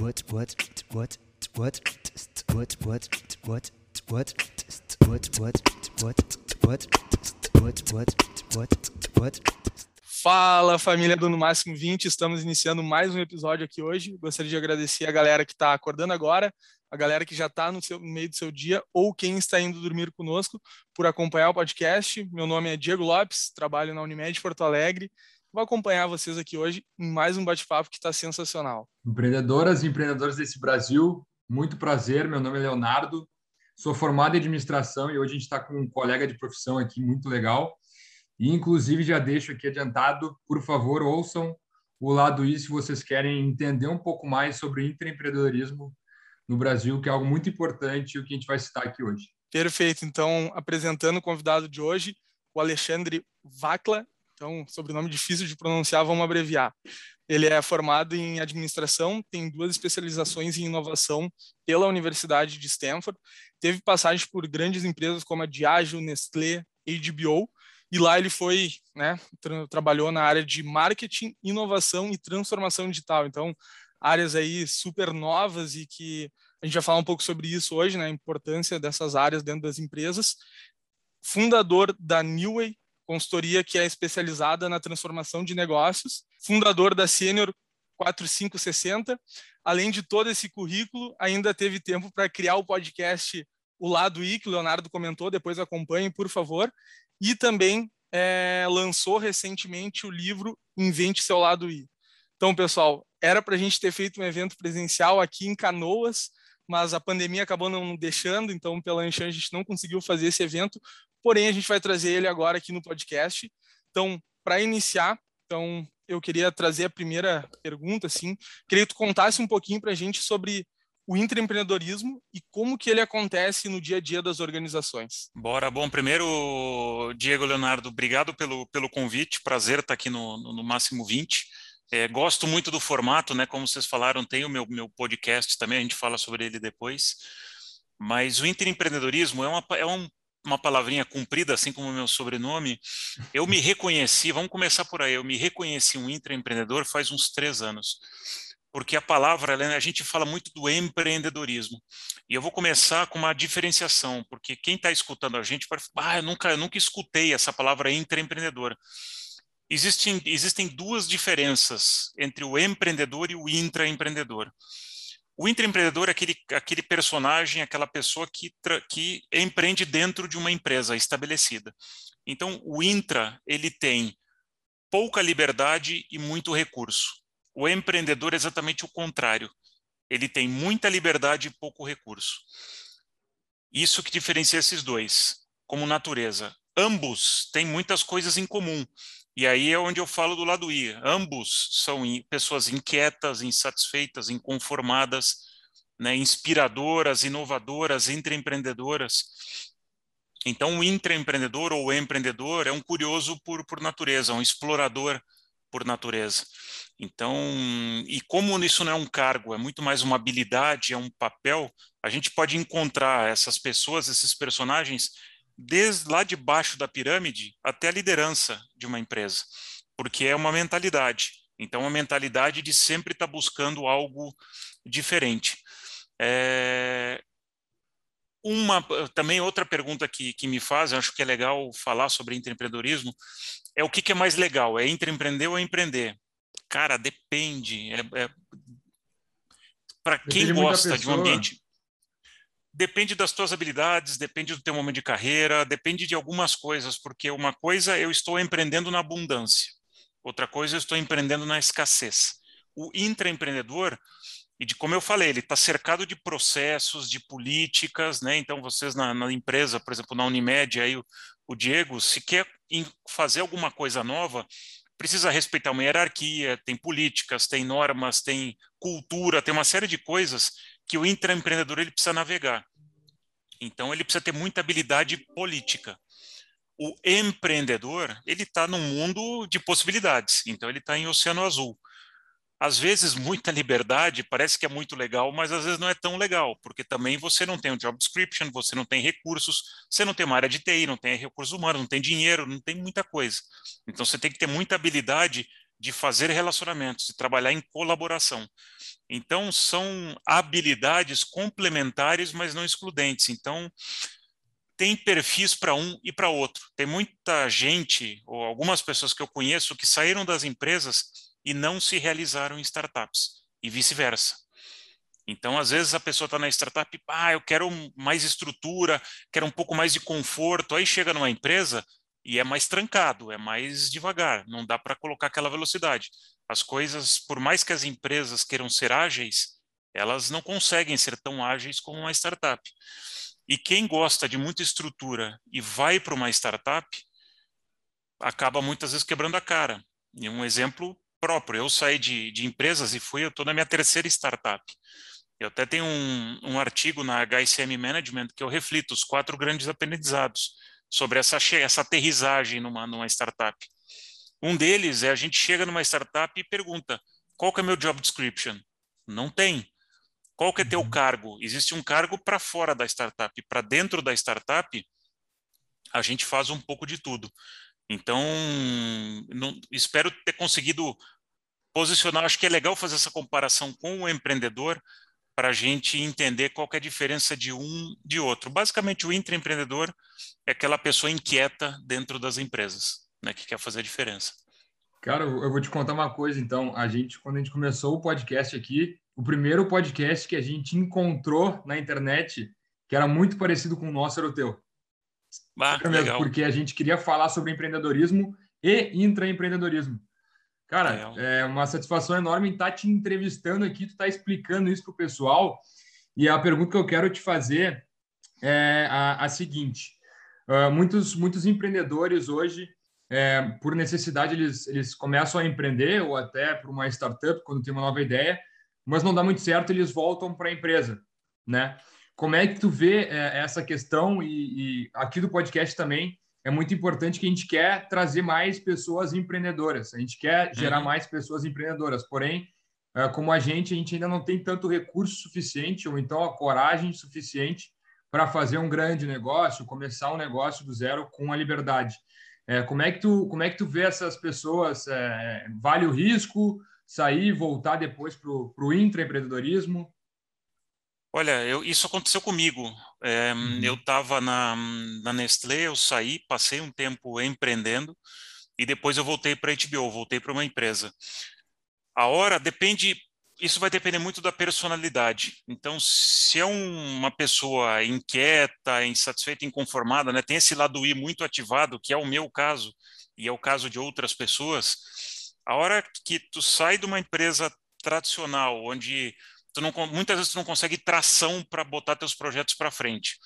what what what what what what what what what what what what what what Fala família do No Máximo 20, estamos iniciando mais um episódio aqui hoje. Gostaria de agradecer a galera que está acordando agora, a galera que já está no, no, meio do seu dia ou quem está indo dormir conosco por acompanhar o podcast. Meu nome é Diego Lopes, trabalho na Unimed Porto Alegre Vou acompanhar vocês aqui hoje em mais um bate-papo que está sensacional. Empreendedoras e empreendedores desse Brasil, muito prazer. Meu nome é Leonardo, sou formado em administração e hoje a gente está com um colega de profissão aqui muito legal. E, inclusive, já deixo aqui adiantado, por favor, ouçam o lado I se vocês querem entender um pouco mais sobre empreendedorismo no Brasil, que é algo muito importante e o que a gente vai citar aqui hoje. Perfeito. Então, apresentando o convidado de hoje, o Alexandre Vacla, então, sobrenome difícil de pronunciar, vamos abreviar. Ele é formado em administração, tem duas especializações em inovação pela Universidade de Stanford, teve passagem por grandes empresas como a Diageo, Nestlé, HBO, e lá ele foi, né, tra trabalhou na área de marketing, inovação e transformação digital. Então, áreas aí super novas e que a gente vai falar um pouco sobre isso hoje, né, a importância dessas áreas dentro das empresas. Fundador da Newway, consultoria que é especializada na transformação de negócios, fundador da Senior 4560. Além de todo esse currículo, ainda teve tempo para criar o podcast O Lado I, que o Leonardo comentou, depois acompanhe, por favor. E também é, lançou recentemente o livro Invente Seu Lado I. Então, pessoal, era para a gente ter feito um evento presencial aqui em Canoas, mas a pandemia acabou não deixando, então pela Anchan a gente não conseguiu fazer esse evento, porém a gente vai trazer ele agora aqui no podcast. Então, para iniciar, então eu queria trazer a primeira pergunta, assim, queria que tu contasse um pouquinho para a gente sobre o intraempreendedorismo e como que ele acontece no dia a dia das organizações. Bora, bom, primeiro, Diego Leonardo, obrigado pelo, pelo convite, prazer estar aqui no, no, no Máximo 20. É, gosto muito do formato, né? Como vocês falaram, tem o meu, meu podcast também, a gente fala sobre ele depois. Mas o intraempreendedorismo é uma, é um, uma palavrinha comprida, assim como o meu sobrenome. Eu me reconheci, vamos começar por aí, eu me reconheci um intraempreendedor faz uns três anos. Porque a palavra, a gente fala muito do empreendedorismo. E eu vou começar com uma diferenciação, porque quem está escutando a gente vai falar, ah, eu nunca, eu nunca escutei essa palavra intraempreendedor. Existem, existem duas diferenças entre o empreendedor e o intraempreendedor. O intraempreendedor é aquele, aquele personagem, aquela pessoa que, que empreende dentro de uma empresa estabelecida. Então, o intra, ele tem pouca liberdade e muito recurso. O empreendedor é exatamente o contrário. Ele tem muita liberdade e pouco recurso. Isso que diferencia esses dois, como natureza. Ambos têm muitas coisas em comum. E aí é onde eu falo do lado I. Ambos são pessoas inquietas, insatisfeitas, inconformadas, né, inspiradoras, inovadoras, intraempreendedoras. Então, o intraempreendedor ou empreendedor é um curioso por, por natureza, um explorador por natureza. Então, e como isso não é um cargo, é muito mais uma habilidade, é um papel, a gente pode encontrar essas pessoas, esses personagens desde lá de baixo da pirâmide até a liderança de uma empresa, porque é uma mentalidade. Então, a mentalidade de sempre estar tá buscando algo diferente. É... Uma, também outra pergunta que, que me fazem, acho que é legal falar sobre empreendedorismo, é o que, que é mais legal, é empreender ou empreender? Cara, depende. É, é... Para quem gosta de um ambiente depende das tuas habilidades, depende do teu momento de carreira, depende de algumas coisas, porque uma coisa eu estou empreendendo na abundância, outra coisa eu estou empreendendo na escassez. O intraempreendedor, e de como eu falei, ele está cercado de processos, de políticas, né? Então vocês na, na empresa, por exemplo, na Unimed, aí o, o Diego, se quer fazer alguma coisa nova, precisa respeitar uma hierarquia, tem políticas, tem normas, tem cultura, tem uma série de coisas que o intraempreendedor ele precisa navegar. Então, ele precisa ter muita habilidade política. O empreendedor, ele está num mundo de possibilidades, então ele está em oceano azul. Às vezes, muita liberdade parece que é muito legal, mas às vezes não é tão legal, porque também você não tem um job description, você não tem recursos, você não tem uma área de TI, não tem recursos humanos, não tem dinheiro, não tem muita coisa. Então, você tem que ter muita habilidade de fazer relacionamentos, de trabalhar em colaboração. Então, são habilidades complementares, mas não excludentes. Então, tem perfis para um e para outro. Tem muita gente, ou algumas pessoas que eu conheço, que saíram das empresas e não se realizaram em startups, e vice-versa. Então, às vezes, a pessoa está na startup, ah, eu quero mais estrutura, quero um pouco mais de conforto. Aí chega numa empresa e é mais trancado, é mais devagar, não dá para colocar aquela velocidade. As coisas, por mais que as empresas queiram ser ágeis, elas não conseguem ser tão ágeis como uma startup. E quem gosta de muita estrutura e vai para uma startup, acaba muitas vezes quebrando a cara. E um exemplo próprio, eu saí de, de empresas e fui, eu estou na minha terceira startup. Eu até tenho um, um artigo na HSM Management que eu reflito os quatro grandes aprendizados sobre essa, essa aterrissagem numa, numa startup. Um deles é a gente chega numa startup e pergunta, qual que é meu job description? Não tem. Qual que é teu uhum. cargo? Existe um cargo para fora da startup. Para dentro da startup, a gente faz um pouco de tudo. Então, não, espero ter conseguido posicionar. Acho que é legal fazer essa comparação com o empreendedor para a gente entender qual é a diferença de um de outro. Basicamente, o intraempreendedor é aquela pessoa inquieta dentro das empresas, né, que quer fazer a diferença. Cara, eu vou te contar uma coisa, então. A gente, quando a gente começou o podcast aqui, o primeiro podcast que a gente encontrou na internet, que era muito parecido com o nosso, era o teu. Ah. Porque a gente queria falar sobre empreendedorismo e intraempreendedorismo. Cara, é uma satisfação enorme estar te entrevistando aqui, tu tá explicando isso para o pessoal. E a pergunta que eu quero te fazer é a, a seguinte: uh, muitos, muitos empreendedores hoje, é, por necessidade, eles, eles começam a empreender ou até por uma startup, quando tem uma nova ideia, mas não dá muito certo, eles voltam para a empresa, né? Como é que tu vê é, essa questão e, e, aqui do podcast também é muito importante que a gente quer trazer mais pessoas empreendedoras, a gente quer gerar uhum. mais pessoas empreendedoras, porém, é, como a gente, a gente ainda não tem tanto recurso suficiente ou então a coragem suficiente para fazer um grande negócio, começar um negócio do zero com a liberdade. É, como é que tu como é que tu vê essas pessoas? É, vale o risco? sair e voltar depois para o intraempreendedorismo? Olha, eu, isso aconteceu comigo. É, uhum. Eu estava na, na Nestlé, eu saí, passei um tempo empreendendo e depois eu voltei para a HBO, voltei para uma empresa. A hora depende, isso vai depender muito da personalidade. Então, se é um, uma pessoa inquieta, insatisfeita, inconformada, né, tem esse lado I muito ativado, que é o meu caso e é o caso de outras pessoas, a hora que tu sai de uma empresa tradicional, onde tu não, muitas vezes tu não consegue tração para botar teus projetos para frente.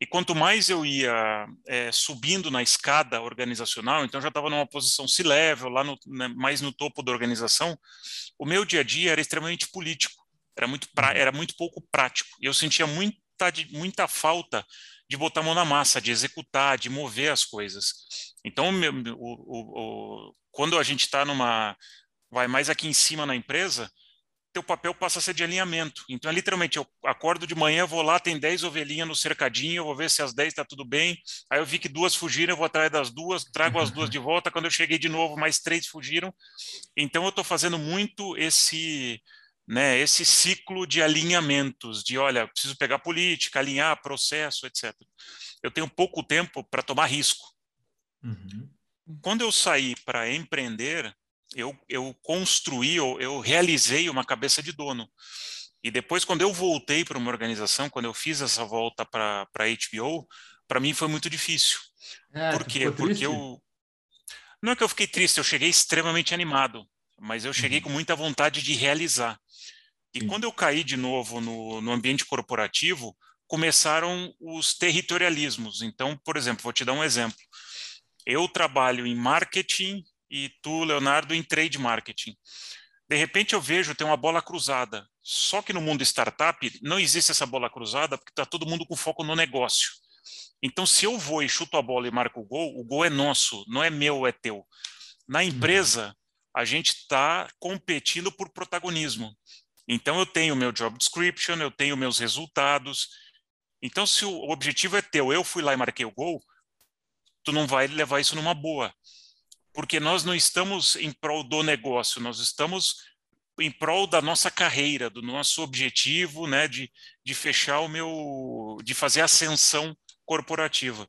E quanto mais eu ia é, subindo na escada organizacional, então já estava numa posição C-level, lá no, né, mais no topo da organização, o meu dia a dia era extremamente político, era muito, pra, uhum. era muito pouco prático. E eu sentia muita, muita falta de botar a mão na massa, de executar, de mover as coisas. Então, o, o, o, quando a gente está numa, vai mais aqui em cima na empresa, teu papel passa a ser de alinhamento. Então, é literalmente, eu acordo de manhã, vou lá, tem 10 ovelhinhas no cercadinho, eu vou ver se as 10 está tudo bem. Aí eu vi que duas fugiram, eu vou atrás das duas, trago as duas de volta. Quando eu cheguei de novo, mais três fugiram. Então, eu estou fazendo muito esse, né, esse ciclo de alinhamentos, de, olha, preciso pegar política, alinhar processo, etc. Eu tenho pouco tempo para tomar risco. Uhum. Quando eu saí para empreender, eu, eu construí, eu, eu realizei uma cabeça de dono. E depois, quando eu voltei para uma organização, quando eu fiz essa volta para a HBO, para mim foi muito difícil. É, Por quê? Porque eu. Não é que eu fiquei triste, eu cheguei extremamente animado, mas eu cheguei uhum. com muita vontade de realizar. E quando eu caí de novo no, no ambiente corporativo, começaram os territorialismos. Então, por exemplo, vou te dar um exemplo eu trabalho em marketing e tu, Leonardo, em trade marketing. De repente eu vejo tem uma bola cruzada. Só que no mundo startup não existe essa bola cruzada porque está todo mundo com foco no negócio. Então, se eu vou e chuto a bola e marco o gol, o gol é nosso, não é meu, é teu. Na empresa, a gente está competindo por protagonismo. Então, eu tenho meu job description, eu tenho meus resultados. Então, se o objetivo é teu, eu fui lá e marquei o gol, tu não vai levar isso numa boa. Porque nós não estamos em prol do negócio, nós estamos em prol da nossa carreira, do nosso objetivo, né, de, de fechar o meu, de fazer ascensão corporativa.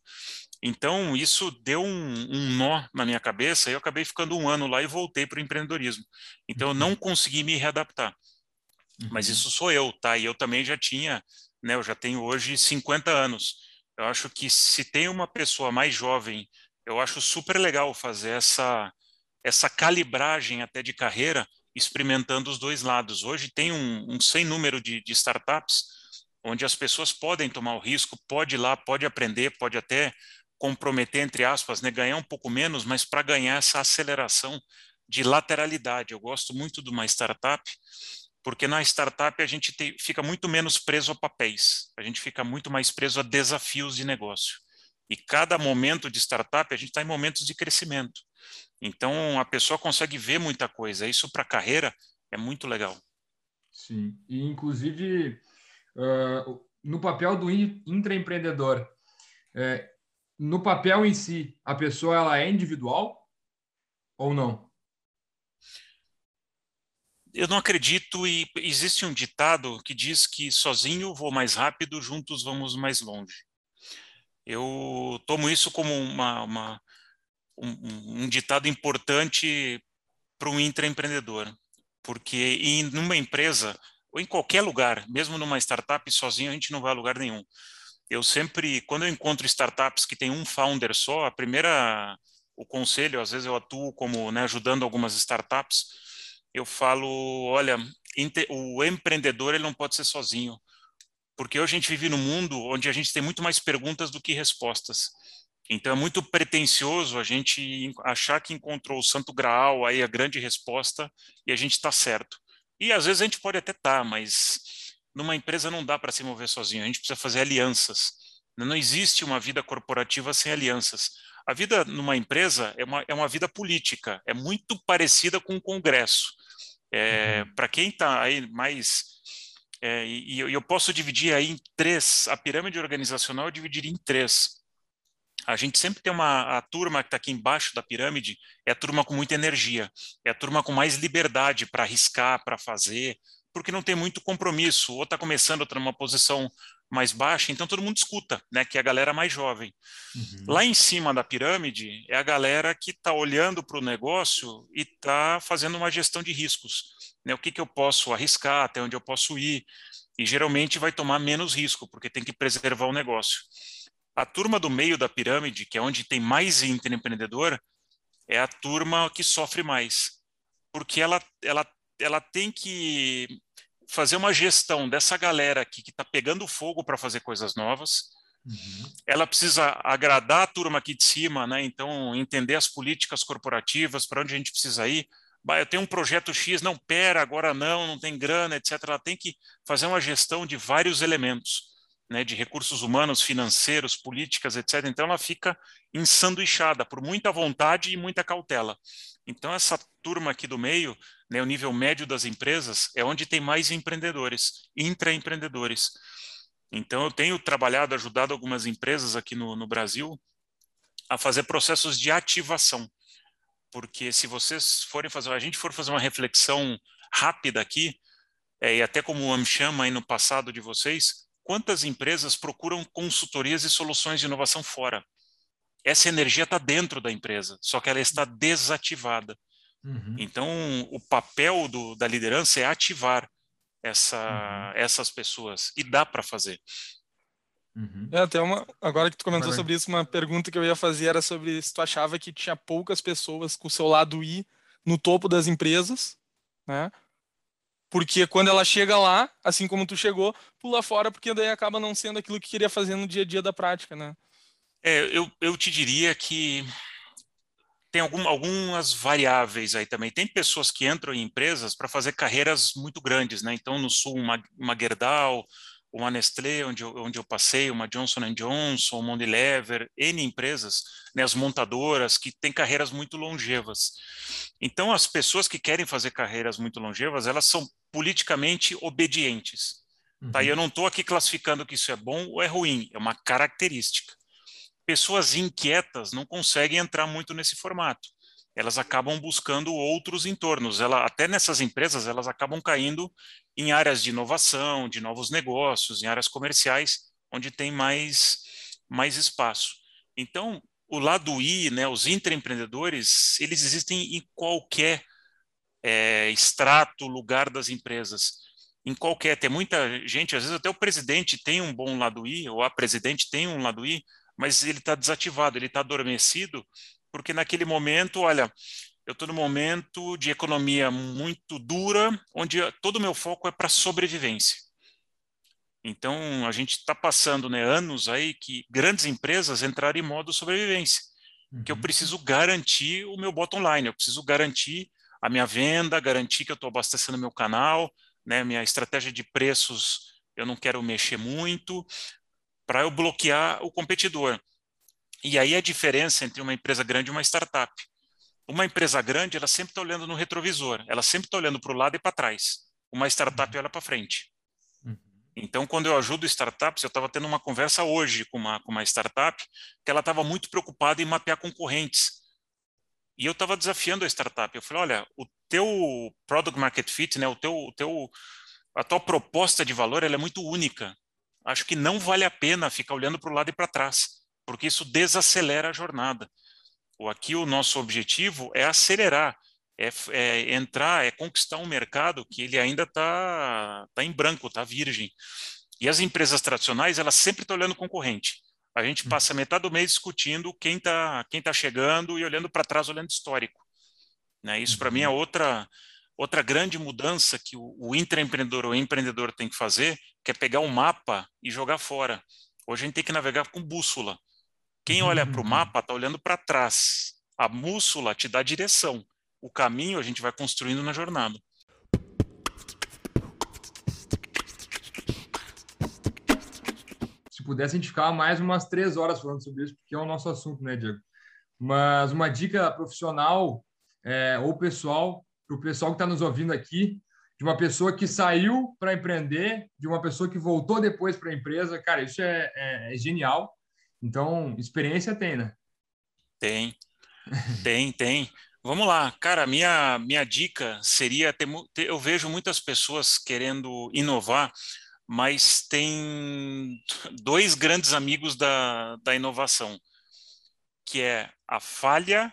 Então, isso deu um, um, nó na minha cabeça e eu acabei ficando um ano lá e voltei para o empreendedorismo. Então, eu não uhum. consegui me readaptar. Mas uhum. isso sou eu, tá? E eu também já tinha, né? Eu já tenho hoje 50 anos. Eu acho que se tem uma pessoa mais jovem, eu acho super legal fazer essa, essa calibragem até de carreira, experimentando os dois lados. Hoje tem um, um sem número de, de startups onde as pessoas podem tomar o risco, pode ir lá, pode aprender, pode até comprometer, entre aspas, né, ganhar um pouco menos, mas para ganhar essa aceleração de lateralidade. Eu gosto muito de uma startup, porque na startup a gente te, fica muito menos preso a papéis, a gente fica muito mais preso a desafios de negócio. E cada momento de startup, a gente está em momentos de crescimento. Então, a pessoa consegue ver muita coisa. Isso para a carreira é muito legal. Sim, e inclusive uh, no papel do intraempreendedor, é, no papel em si, a pessoa ela é individual ou não? Eu não acredito e existe um ditado que diz que sozinho vou mais rápido, juntos vamos mais longe. Eu tomo isso como uma, uma um, um, ditado importante para um intraempreendedor, porque em numa empresa ou em qualquer lugar, mesmo numa startup, sozinho a gente não vai a lugar nenhum. Eu sempre, quando eu encontro startups que tem um founder só, a primeira, o conselho, às vezes eu atuo como, né, ajudando algumas startups, eu falo, olha, o empreendedor ele não pode ser sozinho, porque hoje a gente vive num mundo onde a gente tem muito mais perguntas do que respostas. Então é muito pretensioso a gente achar que encontrou o santo graal, aí a grande resposta, e a gente está certo. E às vezes a gente pode até estar, tá, mas numa empresa não dá para se mover sozinho, a gente precisa fazer alianças. Não existe uma vida corporativa sem alianças. A vida numa empresa é uma, é uma vida política, é muito parecida com o Congresso. É, uhum. Para quem está aí mais. É, e, e eu posso dividir aí em três, a pirâmide organizacional eu dividiria em três. A gente sempre tem uma a turma que está aqui embaixo da pirâmide, é a turma com muita energia, é a turma com mais liberdade para arriscar, para fazer, porque não tem muito compromisso, ou está começando, outra numa posição mais baixa, então todo mundo escuta, né, que é a galera mais jovem. Uhum. Lá em cima da pirâmide é a galera que está olhando para o negócio e está fazendo uma gestão de riscos. Né, o que, que eu posso arriscar, até onde eu posso ir, e geralmente vai tomar menos risco, porque tem que preservar o negócio. A turma do meio da pirâmide, que é onde tem mais empreendedor, é a turma que sofre mais, porque ela, ela, ela tem que fazer uma gestão dessa galera aqui que está pegando fogo para fazer coisas novas. Uhum. Ela precisa agradar a turma aqui de cima, né? Então, entender as políticas corporativas, para onde a gente precisa ir. Eu tenho um projeto X, não, pera, agora não, não tem grana, etc. Ela tem que fazer uma gestão de vários elementos, né? De recursos humanos, financeiros, políticas, etc. Então, ela fica ensanduichada por muita vontade e muita cautela. Então, essa turma aqui do meio, né, o nível médio das empresas, é onde tem mais empreendedores, intraempreendedores. Então, eu tenho trabalhado, ajudado algumas empresas aqui no, no Brasil a fazer processos de ativação. Porque se vocês forem fazer, a gente for fazer uma reflexão rápida aqui, é, e até como o AmCham aí no passado de vocês, quantas empresas procuram consultorias e soluções de inovação fora? essa energia está dentro da empresa, só que ela está desativada. Uhum. Então, o papel do, da liderança é ativar essa, uhum. essas pessoas, e dá para fazer. Uhum. É, até uma, agora que tu comentou sobre isso, uma pergunta que eu ia fazer era sobre se tu achava que tinha poucas pessoas com o seu lado I no topo das empresas, né? Porque quando ela chega lá, assim como tu chegou, pula fora, porque daí acaba não sendo aquilo que queria fazer no dia a dia da prática, né? É, eu, eu te diria que tem algum, algumas variáveis aí também. Tem pessoas que entram em empresas para fazer carreiras muito grandes, né? Então, no Sul, uma, uma Gerdau, uma Nestlé, onde eu, onde eu passei, uma Johnson Johnson, uma Unilever, N empresas, né, as montadoras, que têm carreiras muito longevas. Então, as pessoas que querem fazer carreiras muito longevas, elas são politicamente obedientes. Uhum. Tá? E uhum. eu não estou aqui classificando que isso é bom ou é ruim, é uma característica pessoas inquietas não conseguem entrar muito nesse formato. Elas acabam buscando outros entornos. Ela, até nessas empresas, elas acabam caindo em áreas de inovação, de novos negócios, em áreas comerciais, onde tem mais, mais espaço. Então, o lado I, né, os intraempreendedores, eles existem em qualquer é, extrato, lugar das empresas. Em qualquer, tem muita gente, às vezes até o presidente tem um bom lado I, ou a presidente tem um lado I, mas ele está desativado, ele está adormecido, porque naquele momento, olha, eu estou no momento de economia muito dura, onde todo o meu foco é para sobrevivência. Então, a gente está passando né, anos aí que grandes empresas entraram em modo sobrevivência, uhum. que eu uhum. preciso garantir o meu bottom line, eu preciso garantir a minha venda, garantir que eu estou abastecendo meu canal, né, minha estratégia de preços eu não quero mexer muito, para eu bloquear o competidor. E aí a diferença entre uma empresa grande e uma startup. Uma empresa grande, ela sempre está olhando no retrovisor, ela sempre está olhando para o lado e para trás. Uma startup uhum. olha para frente. Uhum. Então, quando eu ajudo startups, eu estava tendo uma conversa hoje com uma, com uma startup que ela estava muito preocupada em mapear concorrentes. E eu estava desafiando a startup. Eu falei, olha, o teu product market fit, né, o teu, o teu, a tua proposta de valor, ela é muito única. Acho que não vale a pena ficar olhando para o lado e para trás, porque isso desacelera a jornada. O aqui o nosso objetivo é acelerar, é, é entrar, é conquistar um mercado que ele ainda está tá em branco, está virgem. E as empresas tradicionais, elas sempre estão olhando concorrente. A gente hum. passa metade do mês discutindo quem está quem tá chegando e olhando para trás, olhando histórico. Né? Isso, para mim, é uhum. outra, outra grande mudança que o, o intraempreendedor ou empreendedor tem que fazer, que é pegar um mapa e jogar fora. Hoje a gente tem que navegar com bússola. Quem olha para o uhum. mapa está olhando para trás. A bússola te dá direção. O caminho a gente vai construindo na jornada. pudesse, a gente ficava mais umas três horas falando sobre isso, porque é o nosso assunto, né, Diego? Mas uma dica profissional é, ou pessoal, para o pessoal que está nos ouvindo aqui, de uma pessoa que saiu para empreender, de uma pessoa que voltou depois para a empresa, cara, isso é, é, é genial. Então, experiência tem, né? Tem, tem, tem. Vamos lá, cara. Minha minha dica seria ter, eu vejo muitas pessoas querendo inovar mas tem dois grandes amigos da, da inovação, que é a falha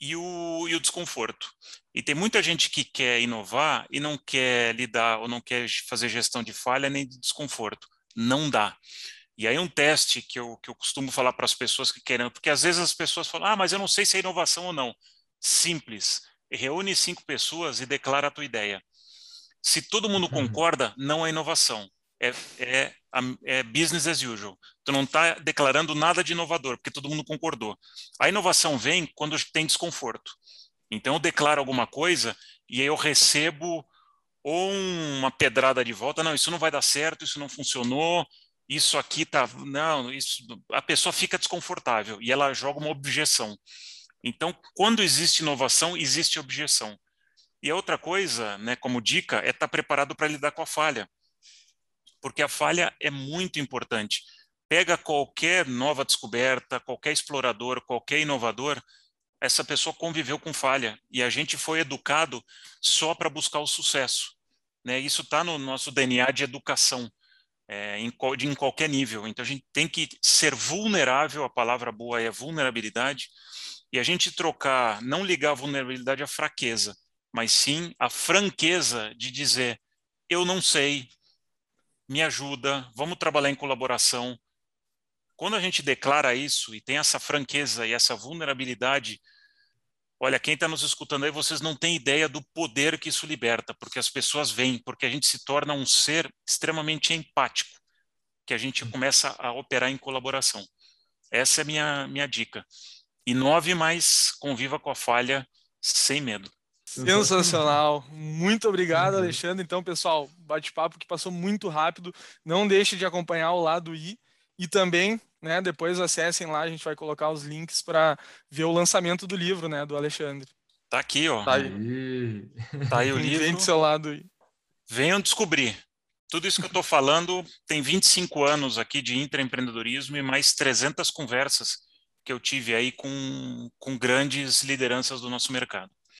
e o, e o desconforto. E tem muita gente que quer inovar e não quer lidar ou não quer fazer gestão de falha nem de desconforto. Não dá. E aí um teste que eu, que eu costumo falar para as pessoas que querem, porque às vezes as pessoas falam, ah, mas eu não sei se é inovação ou não. Simples. Reúne cinco pessoas e declara a tua ideia. Se todo mundo uhum. concorda, não é inovação. É, é, é business as usual. Tu não está declarando nada de inovador, porque todo mundo concordou. A inovação vem quando tem desconforto. Então, eu declaro alguma coisa e aí eu recebo ou uma pedrada de volta. Não, isso não vai dar certo, isso não funcionou, isso aqui tá. Não, isso. A pessoa fica desconfortável e ela joga uma objeção. Então, quando existe inovação, existe objeção. E a outra coisa, né, como dica, é estar tá preparado para lidar com a falha. Porque a falha é muito importante. Pega qualquer nova descoberta, qualquer explorador, qualquer inovador, essa pessoa conviveu com falha e a gente foi educado só para buscar o sucesso. Né? Isso está no nosso DNA de educação, é, em, de, em qualquer nível. Então a gente tem que ser vulnerável, a palavra boa é vulnerabilidade, e a gente trocar, não ligar a vulnerabilidade à fraqueza mas sim a franqueza de dizer: eu não sei, me ajuda, vamos trabalhar em colaboração. Quando a gente declara isso e tem essa franqueza e essa vulnerabilidade, olha, quem está nos escutando aí, vocês não têm ideia do poder que isso liberta, porque as pessoas vêm, porque a gente se torna um ser extremamente empático, que a gente começa a operar em colaboração. Essa é a minha, minha dica. Inove mais, conviva com a falha sem medo. Sensacional. Muito obrigado, uhum. Alexandre. Então, pessoal, bate-papo que passou muito rápido. Não deixe de acompanhar o lado I e também, né, depois acessem lá, a gente vai colocar os links para ver o lançamento do livro, né, do Alexandre. Tá aqui, ó. Tá aí, tá aí o livro. Vem do seu lado aí. Venham descobrir. Tudo isso que eu estou falando tem 25 anos aqui de intraempreendedorismo e mais 300 conversas que eu tive aí com, com grandes lideranças do nosso mercado.